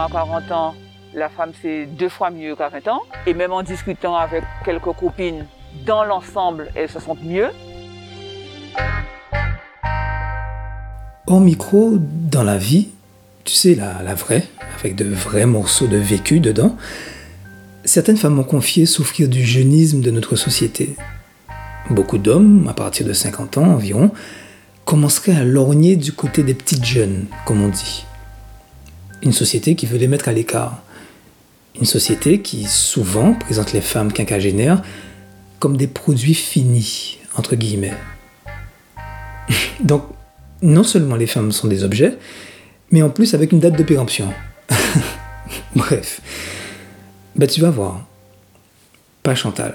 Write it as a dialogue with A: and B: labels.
A: À 40 ans, la femme c'est deux fois mieux qu'à 20 ans. Et même en discutant avec quelques copines, dans l'ensemble, elles se sentent mieux.
B: Hors micro, dans la vie, tu sais, la, la vraie, avec de vrais morceaux de vécu dedans, certaines femmes m'ont confié souffrir du jeunisme de notre société. Beaucoup d'hommes, à partir de 50 ans environ, commenceraient à lorgner du côté des petites jeunes, comme on dit. Une société qui veut les mettre à l'écart. Une société qui souvent présente les femmes quinquagénaires comme des produits finis, entre guillemets. Donc, non seulement les femmes sont des objets, mais en plus avec une date de péremption. Bref, bah tu vas voir. Pas Chantal.